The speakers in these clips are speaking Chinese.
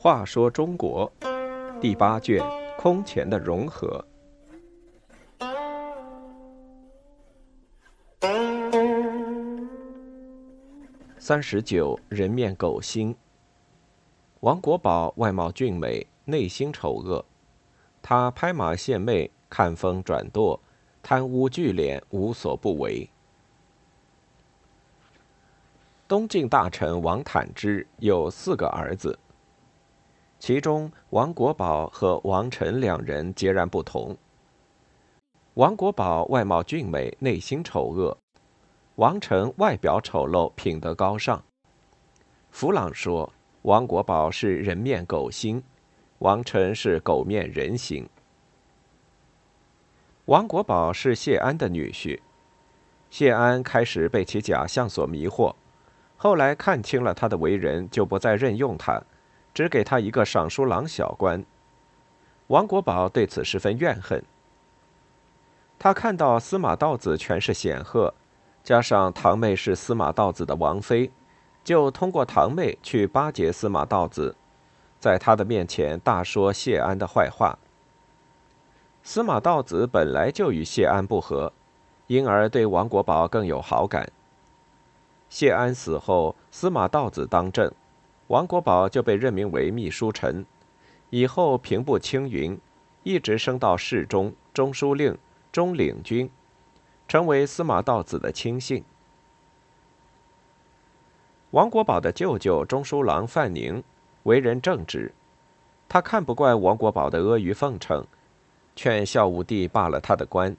话说中国第八卷空前的融合。三十九人面狗心。王国宝外貌俊美，内心丑恶。他拍马献媚，看风转舵，贪污聚敛，无所不为。东晋大臣王坦之有四个儿子，其中王国宝和王臣两人截然不同。王国宝外貌俊美，内心丑恶。王成外表丑陋，品德高尚。弗朗说，王国宝是人面狗心，王成是狗面人形。王国宝是谢安的女婿，谢安开始被其假象所迷惑，后来看清了他的为人，就不再任用他，只给他一个尚书郎小官。王国宝对此十分怨恨。他看到司马道子权势显赫。加上堂妹是司马道子的王妃，就通过堂妹去巴结司马道子，在他的面前大说谢安的坏话。司马道子本来就与谢安不和，因而对王国宝更有好感。谢安死后，司马道子当政，王国宝就被任命为秘书丞，以后平步青云，一直升到侍中、中书令、中领军。成为司马道子的亲信。王国宝的舅舅中书郎范宁为人正直，他看不惯王国宝的阿谀奉承，劝孝武帝罢了他的官。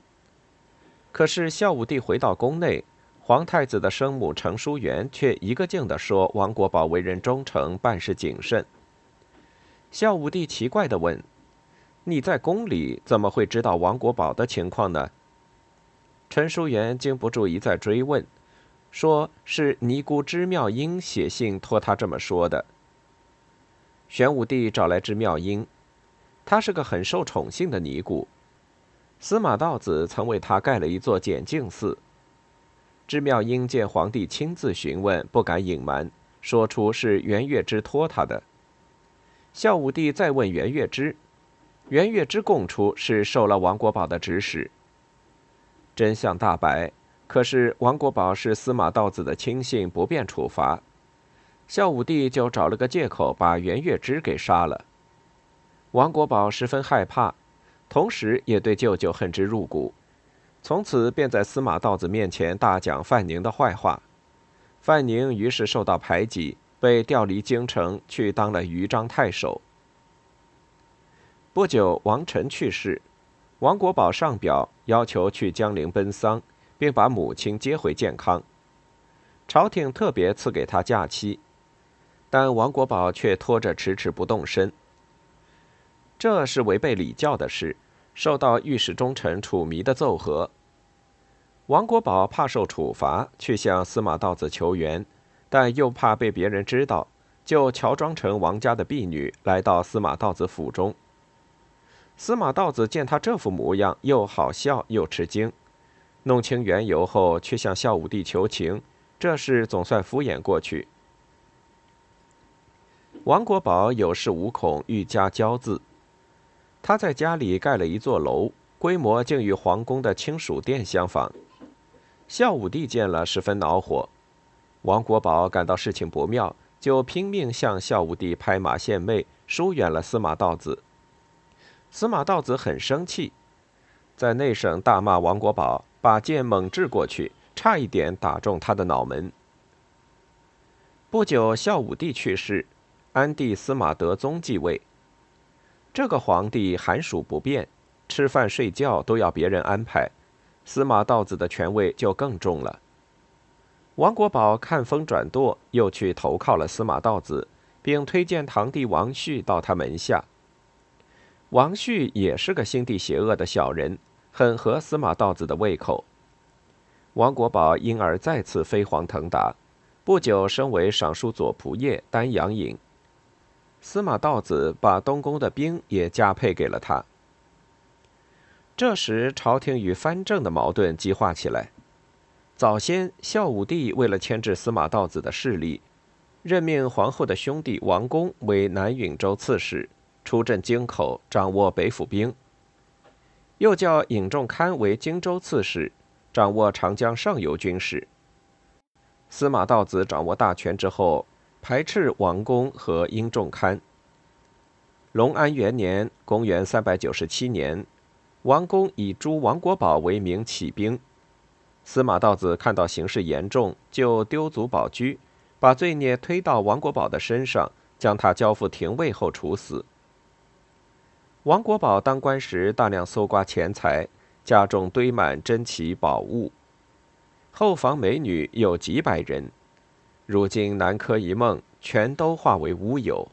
可是孝武帝回到宫内，皇太子的生母程淑媛却一个劲地说王国宝为人忠诚，办事谨慎。孝武帝奇怪地问：“你在宫里怎么会知道王国宝的情况呢？”陈淑媛经不住一再追问，说是尼姑支妙英写信托他这么说的。玄武帝找来支妙英，她是个很受宠幸的尼姑，司马道子曾为她盖了一座简净寺。支妙英见皇帝亲自询问，不敢隐瞒，说出是袁月之托他的。孝武帝再问袁月之，袁月之供出是受了王国宝的指使。真相大白，可是王国宝是司马道子的亲信，不便处罚。孝武帝就找了个借口，把袁月之给杀了。王国宝十分害怕，同时也对舅舅恨之入骨，从此便在司马道子面前大讲范宁的坏话。范宁于是受到排挤，被调离京城，去当了豫章太守。不久，王臣去世。王国宝上表要求去江陵奔丧，并把母亲接回健康。朝廷特别赐给他假期，但王国宝却拖着迟迟不动身。这是违背礼教的事，受到御史中丞楚迷的奏和。王国宝怕受处罚，去向司马道子求援，但又怕被别人知道，就乔装成王家的婢女，来到司马道子府中。司马道子见他这副模样，又好笑又吃惊。弄清缘由后，却向孝武帝求情，这事总算敷衍过去。王国宝有恃无恐，愈加骄恣。他在家里盖了一座楼，规模竟与皇宫的亲属殿相仿。孝武帝见了，十分恼火。王国宝感到事情不妙，就拼命向孝武帝拍马献媚，疏远了司马道子。司马道子很生气，在内省大骂王国宝，把剑猛掷过去，差一点打中他的脑门。不久，孝武帝去世，安帝司马德宗继位。这个皇帝寒暑不变，吃饭睡觉都要别人安排，司马道子的权位就更重了。王国宝看风转舵，又去投靠了司马道子，并推荐堂弟王旭到他门下。王旭也是个心地邪恶的小人，很合司马道子的胃口。王国宝因而再次飞黄腾达，不久升为尚书左仆射、丹阳尹。司马道子把东宫的兵也加配给了他。这时，朝廷与藩镇的矛盾激化起来。早先，孝武帝为了牵制司马道子的势力，任命皇后的兄弟王公为南允州刺史，出镇京口，掌握北府兵；又叫尹仲堪为荆州刺史，掌握长江上游军事。司马道子掌握大权之后，排斥王公和殷仲堪。隆安元年（公元397年），王公以诛王国宝为名起兵。司马道子看到形势严重，就丢卒保车，把罪孽推到王国宝的身上，将他交付廷尉后处死。王国宝当官时，大量搜刮钱财，家中堆满珍奇宝物，后房美女有几百人，如今南柯一梦，全都化为乌有。